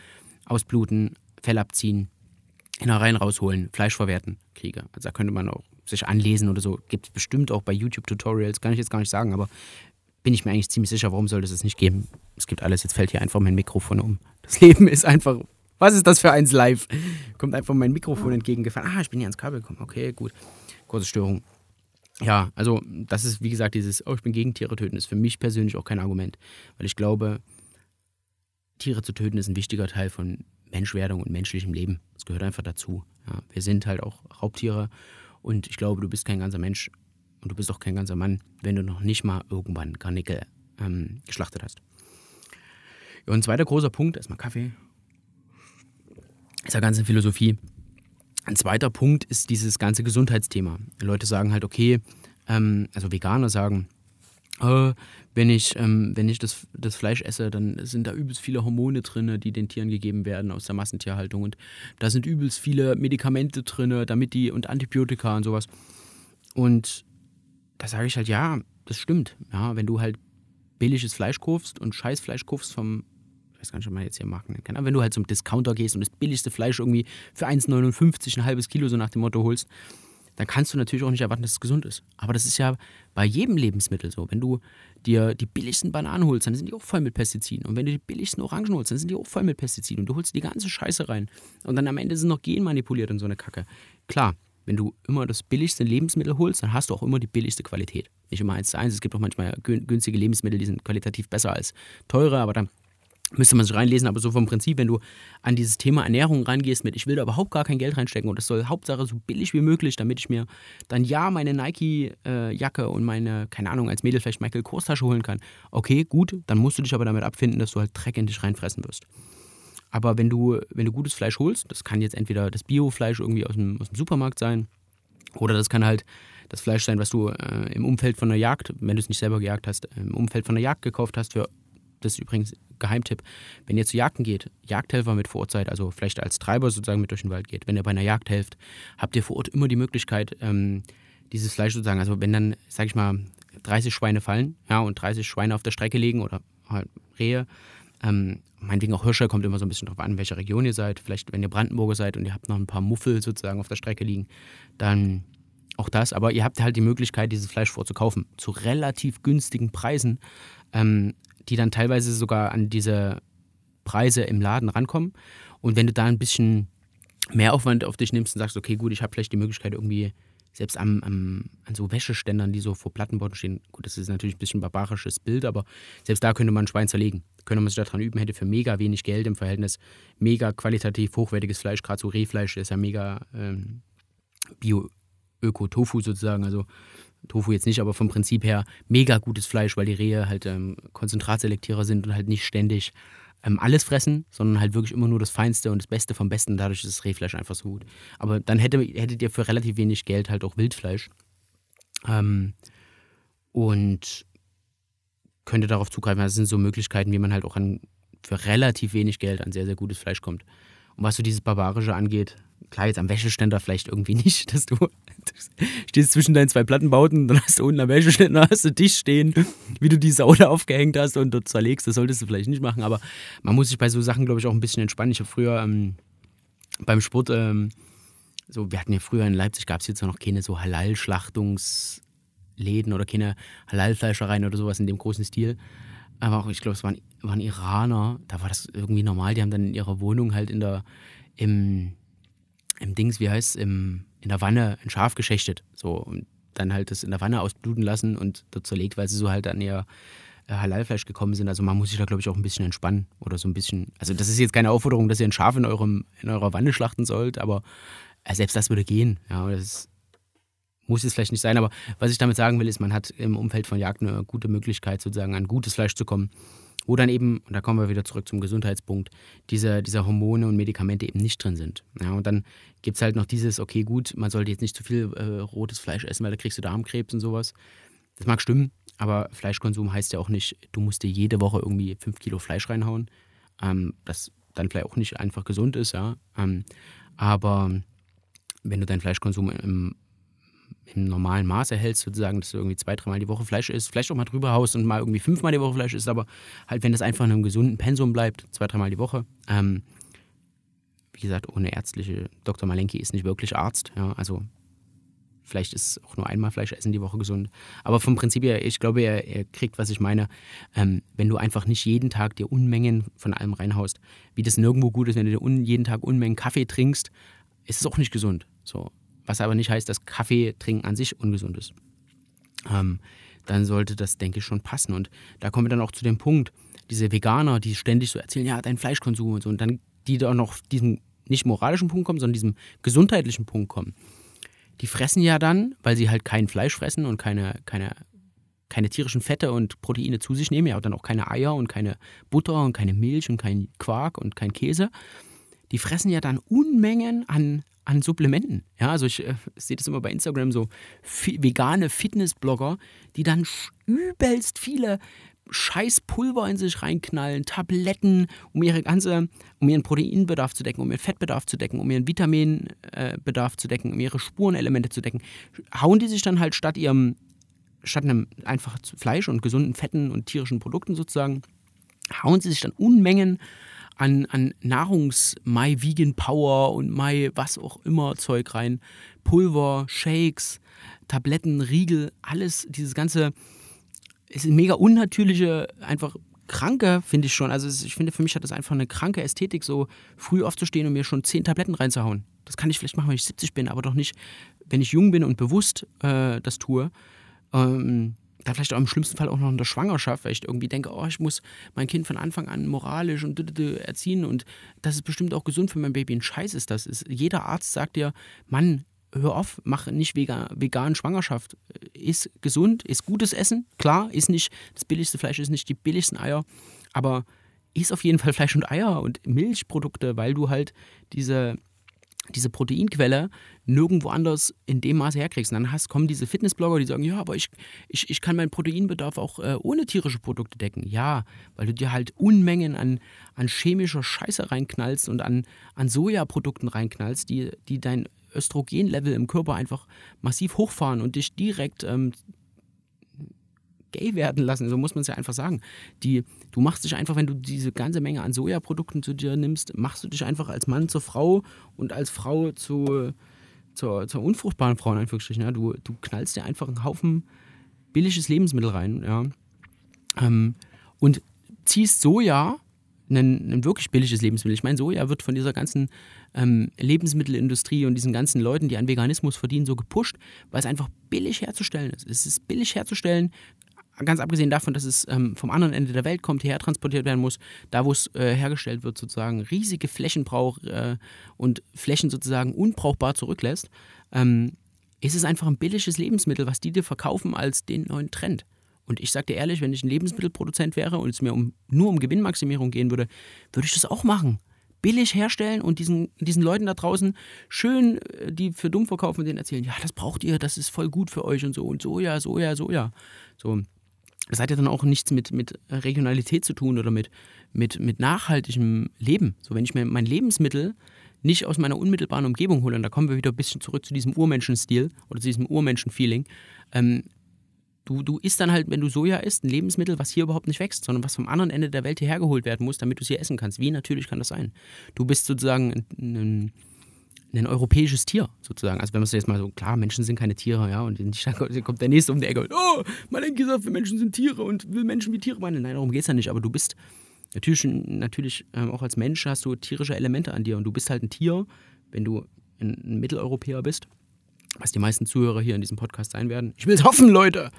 ausbluten, Fell abziehen, Innereien rausholen, Fleisch verwerten kriege. Also da könnte man auch sich anlesen oder so. Gibt es bestimmt auch bei YouTube-Tutorials, kann ich jetzt gar nicht sagen, aber bin ich mir eigentlich ziemlich sicher, warum sollte es es nicht geben? Es gibt alles, jetzt fällt hier einfach mein Mikrofon um. Das Leben ist einfach, was ist das für eins live? Kommt einfach mein Mikrofon entgegengefahren. Ah, ich bin hier ans Kabel gekommen. Okay, gut. Kurze Störung. Ja, also das ist, wie gesagt, dieses, oh, ich bin gegen Tiere töten, ist für mich persönlich auch kein Argument. Weil ich glaube, Tiere zu töten ist ein wichtiger Teil von Menschwerdung und menschlichem Leben. Das gehört einfach dazu. Ja, wir sind halt auch Raubtiere und ich glaube, du bist kein ganzer Mensch und du bist auch kein ganzer Mann, wenn du noch nicht mal irgendwann Garnickel ähm, geschlachtet hast. Ja, und ein zweiter großer Punkt, erstmal Kaffee, ist ja ganze Philosophie. Ein zweiter Punkt ist dieses ganze Gesundheitsthema. Leute sagen halt, okay, ähm, also Veganer sagen, äh, wenn ich, ähm, wenn ich das, das Fleisch esse, dann sind da übelst viele Hormone drin, die den Tieren gegeben werden aus der Massentierhaltung. Und da sind übelst viele Medikamente drin, damit die und Antibiotika und sowas. Und da sage ich halt, ja, das stimmt. Ja, wenn du halt billiges Fleisch kaufst und Scheißfleisch kaufst vom, weiß gar nicht, ob man jetzt hier Marken nennen kann, aber wenn du halt zum Discounter gehst und das billigste Fleisch irgendwie für 1,59 ein halbes Kilo so nach dem Motto holst, dann kannst du natürlich auch nicht erwarten, dass es gesund ist. Aber das ist ja bei jedem Lebensmittel so. Wenn du dir die billigsten Bananen holst, dann sind die auch voll mit Pestiziden. Und wenn du die billigsten Orangen holst, dann sind die auch voll mit Pestiziden. Und du holst die ganze Scheiße rein. Und dann am Ende sind noch genmanipuliert und so eine Kacke. Klar, wenn du immer das billigste Lebensmittel holst, dann hast du auch immer die billigste Qualität. Nicht immer eins zu eins. Es gibt auch manchmal günstige Lebensmittel, die sind qualitativ besser als teure, aber dann müsste man sich reinlesen, aber so vom Prinzip, wenn du an dieses Thema Ernährung rangehst mit, ich will da überhaupt gar kein Geld reinstecken und das soll Hauptsache so billig wie möglich, damit ich mir dann ja meine Nike-Jacke und meine, keine Ahnung, als Mädel vielleicht Michael Kors Tasche holen kann. Okay, gut, dann musst du dich aber damit abfinden, dass du halt Dreck in dich reinfressen wirst. Aber wenn du, wenn du gutes Fleisch holst, das kann jetzt entweder das Biofleisch irgendwie aus dem, aus dem Supermarkt sein, oder das kann halt das Fleisch sein, was du äh, im Umfeld von einer Jagd, wenn du es nicht selber gejagt hast, im Umfeld von einer Jagd gekauft hast für das ist übrigens Geheimtipp, wenn ihr zu Jagden geht, Jagdhelfer mit vor Ort seid, also vielleicht als Treiber sozusagen mit durch den Wald geht, wenn ihr bei einer Jagd helft, habt ihr vor Ort immer die Möglichkeit, ähm, dieses Fleisch sozusagen, also wenn dann, sag ich mal, 30 Schweine fallen, ja, und 30 Schweine auf der Strecke liegen oder halt Rehe, ähm, meinetwegen auch Hirsche, kommt immer so ein bisschen drauf an, welcher Region ihr seid. Vielleicht, wenn ihr Brandenburger seid und ihr habt noch ein paar Muffel sozusagen auf der Strecke liegen, dann auch das. Aber ihr habt halt die Möglichkeit, dieses Fleisch vorzukaufen. Zu relativ günstigen Preisen. Ähm, die dann teilweise sogar an diese Preise im Laden rankommen. Und wenn du da ein bisschen mehr Aufwand auf dich nimmst und sagst, okay, gut, ich habe vielleicht die Möglichkeit irgendwie selbst am, am, an so Wäscheständern, die so vor Plattenbauten stehen, gut, das ist natürlich ein bisschen ein barbarisches Bild, aber selbst da könnte man ein Schwein zerlegen. Könnte man sich daran üben, hätte für mega wenig Geld im Verhältnis mega qualitativ hochwertiges Fleisch, gerade so Rehfleisch ist ja mega ähm, Bio-Öko-Tofu sozusagen, also Tofu jetzt nicht, aber vom Prinzip her mega gutes Fleisch, weil die Rehe halt ähm, Konzentratselektierer sind und halt nicht ständig ähm, alles fressen, sondern halt wirklich immer nur das Feinste und das Beste vom Besten. Dadurch ist das Rehfleisch einfach so gut. Aber dann hätte, hättet ihr für relativ wenig Geld halt auch Wildfleisch. Ähm, und könnte darauf zugreifen. Das sind so Möglichkeiten, wie man halt auch an, für relativ wenig Geld an sehr, sehr gutes Fleisch kommt. Und was so dieses Barbarische angeht, klar, jetzt am Wäscheständer vielleicht irgendwie nicht, dass du, du stehst zwischen deinen zwei Plattenbauten, dann hast du unten am Wäscheständer hast du dich stehen, wie du die Sau da aufgehängt hast und dort zerlegst. Das solltest du vielleicht nicht machen, aber man muss sich bei so Sachen, glaube ich, auch ein bisschen entspannen. Ich habe früher ähm, beim Sport, ähm, so, wir hatten ja früher in Leipzig, gab es jetzt noch keine so Halal-Schlachtungsläden oder keine Halal-Fleischereien oder sowas in dem großen Stil. Aber auch, ich glaube, es waren, waren Iraner, da war das irgendwie normal, die haben dann in ihrer Wohnung halt in der, im, im Dings, wie heißt es, in der Wanne ein Schaf geschächtet. So, und dann halt das in der Wanne ausbluten lassen und dort zerlegt, weil sie so halt an ihr äh, Halalfleisch gekommen sind. Also man muss sich da, glaube ich, auch ein bisschen entspannen oder so ein bisschen. Also das ist jetzt keine Aufforderung, dass ihr ein Schaf in, eurem, in eurer Wanne schlachten sollt, aber äh, selbst das würde gehen. Ja, das muss es vielleicht nicht sein, aber was ich damit sagen will, ist, man hat im Umfeld von Jagd eine gute Möglichkeit, sozusagen an gutes Fleisch zu kommen wo dann eben, und da kommen wir wieder zurück zum Gesundheitspunkt, diese, diese Hormone und Medikamente eben nicht drin sind. Ja, und dann gibt es halt noch dieses, okay, gut, man sollte jetzt nicht zu viel äh, rotes Fleisch essen, weil da kriegst du Darmkrebs und sowas. Das mag stimmen, aber Fleischkonsum heißt ja auch nicht, du musst dir jede Woche irgendwie fünf Kilo Fleisch reinhauen. Ähm, das dann vielleicht auch nicht einfach gesund ist, ja. Ähm, aber wenn du deinen Fleischkonsum im im normalen Maße hältst, sozusagen, dass du irgendwie zwei, dreimal die Woche Fleisch isst, vielleicht auch mal drüber haust und mal irgendwie fünfmal die Woche Fleisch isst, aber halt, wenn das einfach in einem gesunden Pensum bleibt, zwei, dreimal die Woche, ähm, gesagt, ohne ärztliche, Dr. Malenki ist nicht wirklich Arzt, ja, also vielleicht ist auch nur einmal Fleisch essen die Woche gesund. Aber vom Prinzip her, ich glaube, er, er kriegt, was ich meine. Ähm, wenn du einfach nicht jeden Tag dir Unmengen von allem reinhaust, wie das nirgendwo gut ist, wenn du dir jeden Tag Unmengen Kaffee trinkst, ist es auch nicht gesund. So. Was aber nicht heißt, dass Kaffee trinken an sich ungesund ist. Ähm, dann sollte das, denke ich, schon passen. Und da kommen wir dann auch zu dem Punkt, diese Veganer, die ständig so erzählen, ja, dein Fleischkonsum und so, und dann die da noch diesem nicht moralischen Punkt kommen, sondern diesem gesundheitlichen Punkt kommen. Die fressen ja dann, weil sie halt kein Fleisch fressen und keine, keine, keine tierischen Fette und Proteine zu sich nehmen, ja, und dann auch keine Eier und keine Butter und keine Milch und kein Quark und kein Käse. Die fressen ja dann Unmengen an, an Supplementen. Ja, also ich äh, sehe das immer bei Instagram so vegane Fitnessblogger, die dann übelst viele scheiß Pulver in sich reinknallen, Tabletten, um ihre ganze, um ihren Proteinbedarf zu decken, um ihren Fettbedarf zu decken, um ihren Vitaminbedarf zu decken, um ihre Spurenelemente zu decken, hauen die sich dann halt statt ihrem, statt einem einfach Fleisch und gesunden Fetten und tierischen Produkten sozusagen, hauen sie sich dann Unmengen an, an Nahrungs My Vegan Power und My was auch immer Zeug rein. Pulver, Shakes, Tabletten, Riegel, alles, dieses ganze ist mega unnatürliche, einfach kranke, finde ich schon. Also ich finde, für mich hat das einfach eine kranke Ästhetik, so früh aufzustehen und mir schon zehn Tabletten reinzuhauen. Das kann ich vielleicht machen, wenn ich 70 bin, aber doch nicht, wenn ich jung bin und bewusst äh, das tue. Ähm, da vielleicht auch im schlimmsten Fall auch noch in der Schwangerschaft, weil ich irgendwie denke, oh, ich muss mein Kind von Anfang an moralisch und erziehen und das ist bestimmt auch gesund für mein Baby. Ein Scheiß ist das. Jeder Arzt sagt dir, Mann, hör auf, mach nicht vegan, vegan Schwangerschaft. Ist gesund, ist gutes Essen, klar, ist nicht das billigste Fleisch, ist nicht die billigsten Eier, aber ist auf jeden Fall Fleisch und Eier und Milchprodukte, weil du halt diese, diese Proteinquelle nirgendwo anders in dem Maße herkriegst. Und dann hast, kommen diese Fitnessblogger, die sagen, ja, aber ich, ich, ich kann meinen Proteinbedarf auch äh, ohne tierische Produkte decken. Ja, weil du dir halt Unmengen an, an chemischer Scheiße reinknallst und an, an Sojaprodukten reinknallst, die, die dein Östrogenlevel im Körper einfach massiv hochfahren und dich direkt ähm, gay werden lassen, so muss man es ja einfach sagen. Die, du machst dich einfach, wenn du diese ganze Menge an Sojaprodukten zu dir nimmst, machst du dich einfach als Mann zur Frau und als Frau zu, zur, zur unfruchtbaren Frau in Anführungsstrichen. Ja. Du, du knallst dir einfach einen Haufen billiges Lebensmittel rein ja. Ähm, und ziehst Soja ein, ein wirklich billiges Lebensmittel. Ich meine, Soja wird von dieser ganzen ähm, Lebensmittelindustrie und diesen ganzen Leuten, die an Veganismus verdienen, so gepusht, weil es einfach billig herzustellen ist. Es ist billig herzustellen, ganz abgesehen davon, dass es ähm, vom anderen Ende der Welt kommt, hierher transportiert werden muss, da wo es äh, hergestellt wird, sozusagen riesige Flächen braucht äh, und Flächen sozusagen unbrauchbar zurücklässt, ähm, ist es einfach ein billiges Lebensmittel, was die dir verkaufen als den neuen Trend. Und ich sage dir ehrlich, wenn ich ein Lebensmittelproduzent wäre und es mir um, nur um Gewinnmaximierung gehen würde, würde ich das auch machen. Billig herstellen und diesen, diesen Leuten da draußen schön, äh, die für dumm verkaufen denen erzählen, ja, das braucht ihr, das ist voll gut für euch und so und so, ja, so, ja. So. Das hat ja dann auch nichts mit, mit Regionalität zu tun oder mit, mit, mit nachhaltigem Leben. So, wenn ich mir mein Lebensmittel nicht aus meiner unmittelbaren Umgebung hole, und da kommen wir wieder ein bisschen zurück zu diesem Urmenschenstil oder zu diesem Urmenschenfeeling, ähm, Du, du isst dann halt, wenn du Soja isst, ein Lebensmittel, was hier überhaupt nicht wächst, sondern was vom anderen Ende der Welt hierher geholt werden muss, damit du es hier essen kannst. Wie natürlich kann das sein? Du bist sozusagen ein, ein, ein europäisches Tier, sozusagen. Also wenn man es jetzt mal so, klar, Menschen sind keine Tiere, ja, und dann kommt der Nächste um die Ecke und, oh, man hat gesagt, wir Menschen sind Tiere und will Menschen wie Tiere behandeln. Nein, darum geht es ja nicht, aber du bist natürlich, natürlich ähm, auch als Mensch hast du tierische Elemente an dir und du bist halt ein Tier, wenn du ein, ein Mitteleuropäer bist was die meisten Zuhörer hier in diesem Podcast sein werden, ich will es hoffen, Leute,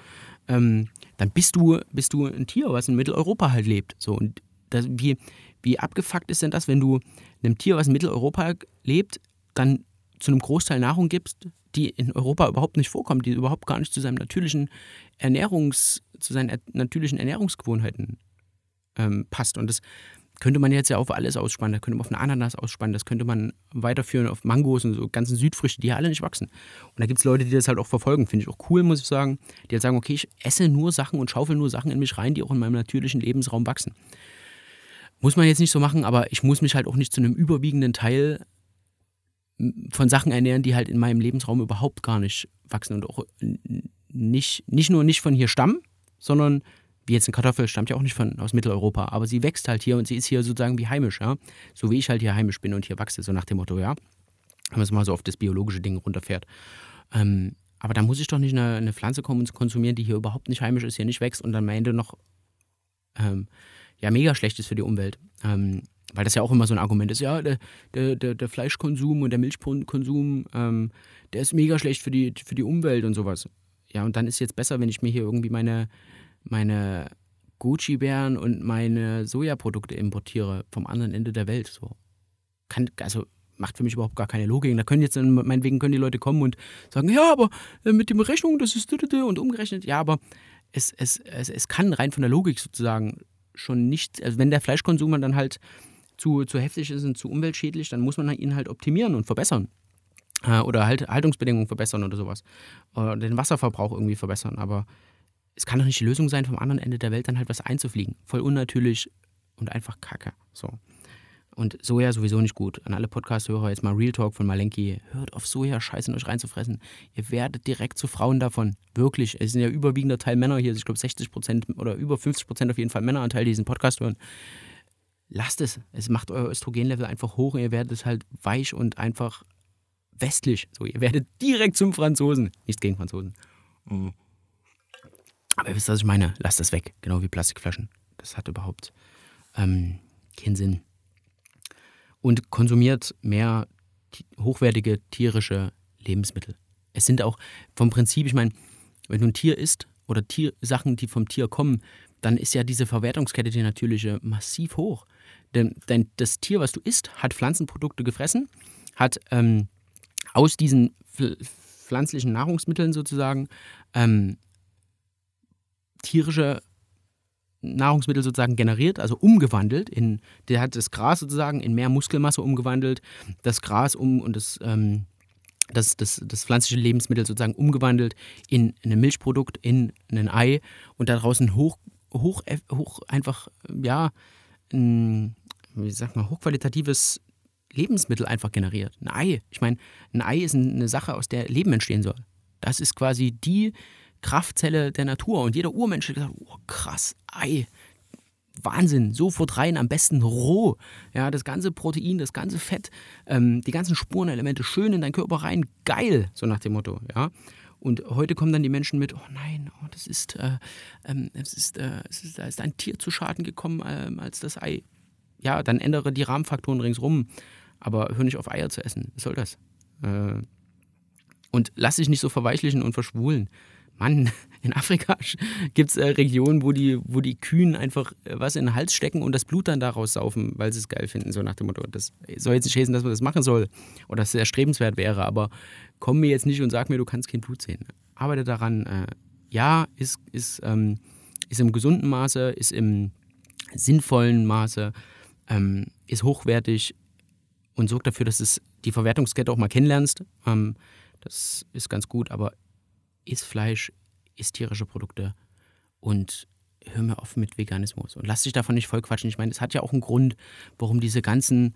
ähm, dann bist du, bist du ein Tier, was in Mitteleuropa halt lebt. So, und das, wie, wie abgefuckt ist denn das, wenn du einem Tier, was in Mitteleuropa lebt, dann zu einem Großteil Nahrung gibst, die in Europa überhaupt nicht vorkommt, die überhaupt gar nicht zu seinem natürlichen Ernährungs, zu seinen natürlichen Ernährungsgewohnheiten ähm, passt. Und das könnte man jetzt ja auf alles ausspannen. Da könnte man auf eine Ananas ausspannen. Das könnte man weiterführen auf Mangos und so ganzen Südfrüchte, die ja alle nicht wachsen. Und da gibt es Leute, die das halt auch verfolgen. Finde ich auch cool, muss ich sagen. Die halt sagen, okay, ich esse nur Sachen und schaufel nur Sachen in mich rein, die auch in meinem natürlichen Lebensraum wachsen. Muss man jetzt nicht so machen, aber ich muss mich halt auch nicht zu einem überwiegenden Teil von Sachen ernähren, die halt in meinem Lebensraum überhaupt gar nicht wachsen und auch nicht, nicht nur nicht von hier stammen, sondern wie jetzt eine Kartoffel stammt ja auch nicht von, aus Mitteleuropa, aber sie wächst halt hier und sie ist hier sozusagen wie heimisch, ja. So wie ich halt hier heimisch bin und hier wachse, so nach dem Motto, ja. Wenn man es mal so auf das biologische Ding runterfährt. Ähm, aber da muss ich doch nicht eine, eine, Pflanze konsumieren, die hier überhaupt nicht heimisch ist, hier nicht wächst und dann am Ende noch ähm, ja, mega schlecht ist für die Umwelt. Ähm, weil das ja auch immer so ein Argument ist, ja, der, der, der, Fleischkonsum und der Milchkonsum, ähm, der ist mega schlecht für die, für die Umwelt und sowas. Ja, und dann ist jetzt besser, wenn ich mir hier irgendwie meine, meine Gucci-Bären und meine Sojaprodukte importiere vom anderen Ende der Welt. So. Kann, also macht für mich überhaupt gar keine Logik. Da können jetzt, meinetwegen können die Leute kommen und sagen, ja, aber äh, mit dem Rechnung, das ist und umgerechnet. Ja, aber es, es, es, es kann rein von der Logik sozusagen schon nicht, also wenn der Fleischkonsum dann halt zu, zu heftig ist und zu umweltschädlich, dann muss man ihn halt optimieren und verbessern. Äh, oder halt Haltungsbedingungen verbessern oder sowas. Oder den Wasserverbrauch irgendwie verbessern. Aber es kann doch nicht die Lösung sein, vom anderen Ende der Welt dann halt was einzufliegen. Voll unnatürlich und einfach Kacke. So. Und Soja sowieso nicht gut. An alle Podcast-Hörer jetzt mal Real Talk von Malenki. Hört auf Soja Scheiße in euch reinzufressen. Ihr werdet direkt zu Frauen davon. Wirklich. Es sind ja überwiegender Teil Männer hier. Ich glaube 60 Prozent oder über 50 Prozent auf jeden Fall Männeranteil, die diesen Podcast hören. Lasst es. Es macht euer Östrogenlevel einfach hoch und ihr werdet halt weich und einfach westlich. So, ihr werdet direkt zum Franzosen. Nichts gegen Franzosen. Mhm. Aber ihr wisst, was ich meine. Lasst das weg. Genau wie Plastikflaschen. Das hat überhaupt ähm, keinen Sinn und konsumiert mehr hochwertige tierische Lebensmittel. Es sind auch vom Prinzip, ich meine, wenn du ein Tier isst oder Tier, Sachen, die vom Tier kommen, dann ist ja diese Verwertungskette, die natürliche, massiv hoch. Denn, denn das Tier, was du isst, hat Pflanzenprodukte gefressen, hat ähm, aus diesen pflanzlichen Nahrungsmitteln sozusagen ähm, tierische Nahrungsmittel sozusagen generiert, also umgewandelt. In, der hat das Gras sozusagen in mehr Muskelmasse umgewandelt, das Gras um und das, ähm, das, das, das pflanzliche Lebensmittel sozusagen umgewandelt in, in ein Milchprodukt, in ein Ei und daraus ein hoch, hoch, hoch einfach, ja, ein, wie sagt man, hochqualitatives Lebensmittel einfach generiert. Ein Ei. Ich meine, ein Ei ist eine Sache, aus der Leben entstehen soll. Das ist quasi die Kraftzelle der Natur. Und jeder Urmensch hat gesagt, oh, krass, Ei, Wahnsinn, sofort rein, am besten roh. Ja, das ganze Protein, das ganze Fett, ähm, die ganzen Spurenelemente schön in deinen Körper rein, geil, so nach dem Motto, ja. Und heute kommen dann die Menschen mit, oh nein, oh, das ist, äh, ähm, es ist, äh, es ist, da ist ein Tier zu Schaden gekommen äh, als das Ei. Ja, dann ändere die Rahmenfaktoren ringsrum, aber hör nicht auf Eier zu essen. Was soll das? Äh, und lass dich nicht so verweichlichen und verschwulen. Mann, in Afrika gibt es äh, Regionen, wo die, wo die Kühen einfach äh, was in den Hals stecken und das Blut dann daraus saufen, weil sie es geil finden, so nach dem Motto. Das soll jetzt nicht heißen, dass man das machen soll oder dass es erstrebenswert wäre, aber komm mir jetzt nicht und sag mir, du kannst kein Blut sehen. Arbeite daran, äh, ja, ist, ist, ähm, ist im gesunden Maße, ist im sinnvollen Maße, ähm, ist hochwertig und sorgt dafür, dass du die Verwertungskette auch mal kennenlernst. Ähm, das ist ganz gut, aber isst Fleisch, isst tierische Produkte und hör mir auf mit Veganismus und lass dich davon nicht voll quatschen. Ich meine, es hat ja auch einen Grund, warum diese ganzen,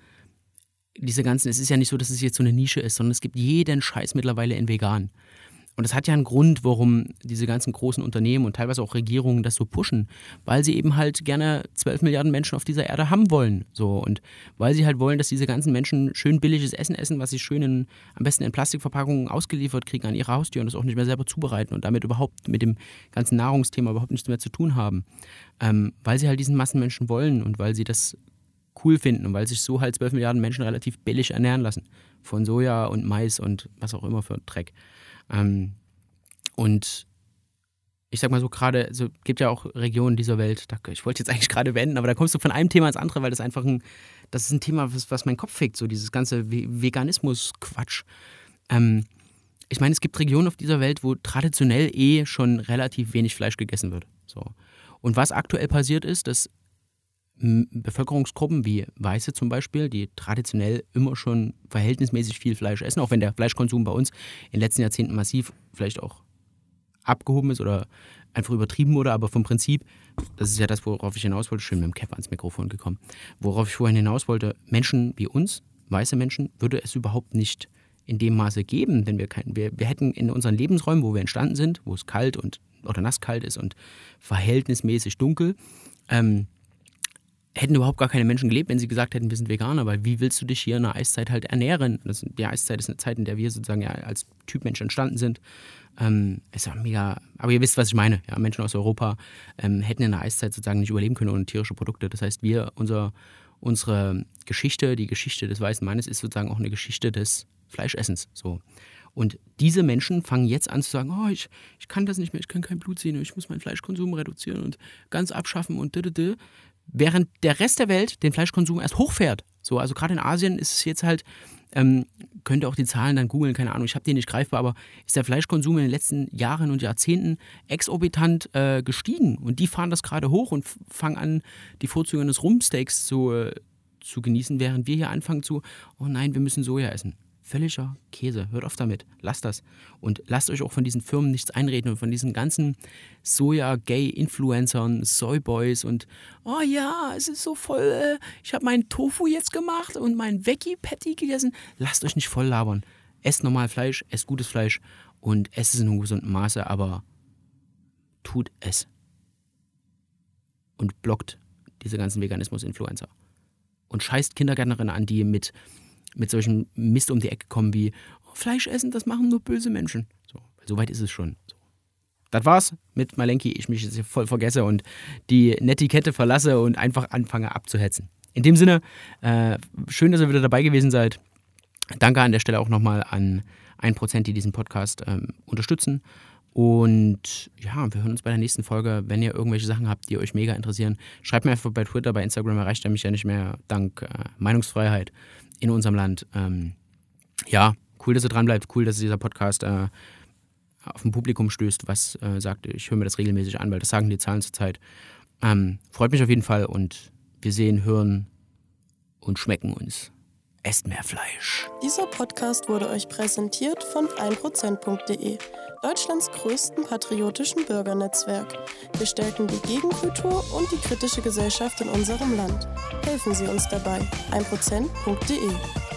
diese ganzen, es ist ja nicht so, dass es jetzt so eine Nische ist, sondern es gibt jeden Scheiß mittlerweile in vegan. Und das hat ja einen Grund, warum diese ganzen großen Unternehmen und teilweise auch Regierungen das so pushen, weil sie eben halt gerne 12 Milliarden Menschen auf dieser Erde haben wollen. So und weil sie halt wollen, dass diese ganzen Menschen schön billiges Essen essen, was sie schön in, am besten in Plastikverpackungen ausgeliefert kriegen an ihre Haustür und das auch nicht mehr selber zubereiten und damit überhaupt mit dem ganzen Nahrungsthema überhaupt nichts mehr zu tun haben. Ähm, weil sie halt diesen Massenmenschen wollen und weil sie das cool finden und weil sich so halt 12 Milliarden Menschen relativ billig ernähren lassen. Von Soja und Mais und was auch immer für Dreck. Ähm, und ich sag mal so gerade, also gibt ja auch Regionen dieser Welt, da, ich wollte jetzt eigentlich gerade wenden, aber da kommst du von einem Thema ins andere, weil das einfach ein, das ist ein Thema, was, was meinen Kopf fickt, so dieses ganze Veganismus-Quatsch. Ähm, ich meine, es gibt Regionen auf dieser Welt, wo traditionell eh schon relativ wenig Fleisch gegessen wird. So. Und was aktuell passiert ist, dass Bevölkerungsgruppen wie Weiße zum Beispiel, die traditionell immer schon verhältnismäßig viel Fleisch essen, auch wenn der Fleischkonsum bei uns in den letzten Jahrzehnten massiv vielleicht auch abgehoben ist oder einfach übertrieben wurde, aber vom Prinzip, das ist ja das, worauf ich hinaus wollte, schön mit dem Cap ans Mikrofon gekommen, worauf ich vorhin hinaus wollte, Menschen wie uns, weiße Menschen, würde es überhaupt nicht in dem Maße geben, denn wir, wir, wir hätten in unseren Lebensräumen, wo wir entstanden sind, wo es kalt und oder nasskalt ist und verhältnismäßig dunkel. Ähm, hätten überhaupt gar keine Menschen gelebt, wenn sie gesagt hätten, wir sind Veganer, weil wie willst du dich hier in der Eiszeit halt ernähren? Das, die Eiszeit ist eine Zeit, in der wir sozusagen ja als Typ Mensch entstanden sind. Ähm, ist ja mega, aber ihr wisst, was ich meine. Ja, Menschen aus Europa ähm, hätten in der Eiszeit sozusagen nicht überleben können ohne tierische Produkte. Das heißt, wir, unser, unsere Geschichte, die Geschichte des weißen Mannes ist sozusagen auch eine Geschichte des Fleischessens. So. Und diese Menschen fangen jetzt an zu sagen, oh, ich, ich kann das nicht mehr, ich kann kein Blut sehen, ich muss meinen Fleischkonsum reduzieren und ganz abschaffen und dödödö. Während der Rest der Welt den Fleischkonsum erst hochfährt. So, also gerade in Asien ist es jetzt halt, ähm, könnt ihr auch die Zahlen dann googeln, keine Ahnung, ich habe die nicht greifbar, aber ist der Fleischkonsum in den letzten Jahren und Jahrzehnten exorbitant äh, gestiegen. Und die fahren das gerade hoch und fangen an, die Vorzüge eines Rumpsteaks zu, äh, zu genießen, während wir hier anfangen zu, oh nein, wir müssen Soja essen. Völliger Käse. Hört auf damit. Lasst das. Und lasst euch auch von diesen Firmen nichts einreden und von diesen ganzen Soja-Gay-Influencern, Soyboys und oh ja, es ist so voll. Äh, ich habe meinen Tofu jetzt gemacht und meinen Veggie-Patty gegessen. Lasst euch nicht voll labern. Esst normal Fleisch, esst gutes Fleisch und esst es in einem gesunden Maße, aber tut es. Und blockt diese ganzen Veganismus-Influencer. Und scheißt Kindergärtnerinnen an, die mit mit solchen Mist um die Ecke kommen wie oh, Fleisch essen, das machen nur böse Menschen. So, so weit ist es schon. So. Das war's mit Malenki. Ich mich jetzt voll vergesse und die Netiquette verlasse und einfach anfange abzuhetzen. In dem Sinne, äh, schön, dass ihr wieder dabei gewesen seid. Danke an der Stelle auch nochmal an 1%, die diesen Podcast ähm, unterstützen. Und ja, wir hören uns bei der nächsten Folge. Wenn ihr irgendwelche Sachen habt, die euch mega interessieren, schreibt mir einfach bei Twitter, bei Instagram erreicht er mich ja nicht mehr, dank äh, Meinungsfreiheit in unserem Land. Ähm, ja, cool, dass ihr dran bleibt, cool, dass dieser Podcast äh, auf ein Publikum stößt, was äh, sagt, ich höre mir das regelmäßig an, weil das sagen die Zahlen zurzeit. Ähm, freut mich auf jeden Fall und wir sehen, hören und schmecken uns. Esst mehr Fleisch. Dieser Podcast wurde euch präsentiert von 1%.de, Deutschlands größten patriotischen Bürgernetzwerk. Wir stärken die Gegenkultur und die kritische Gesellschaft in unserem Land. Helfen Sie uns dabei. 1%.de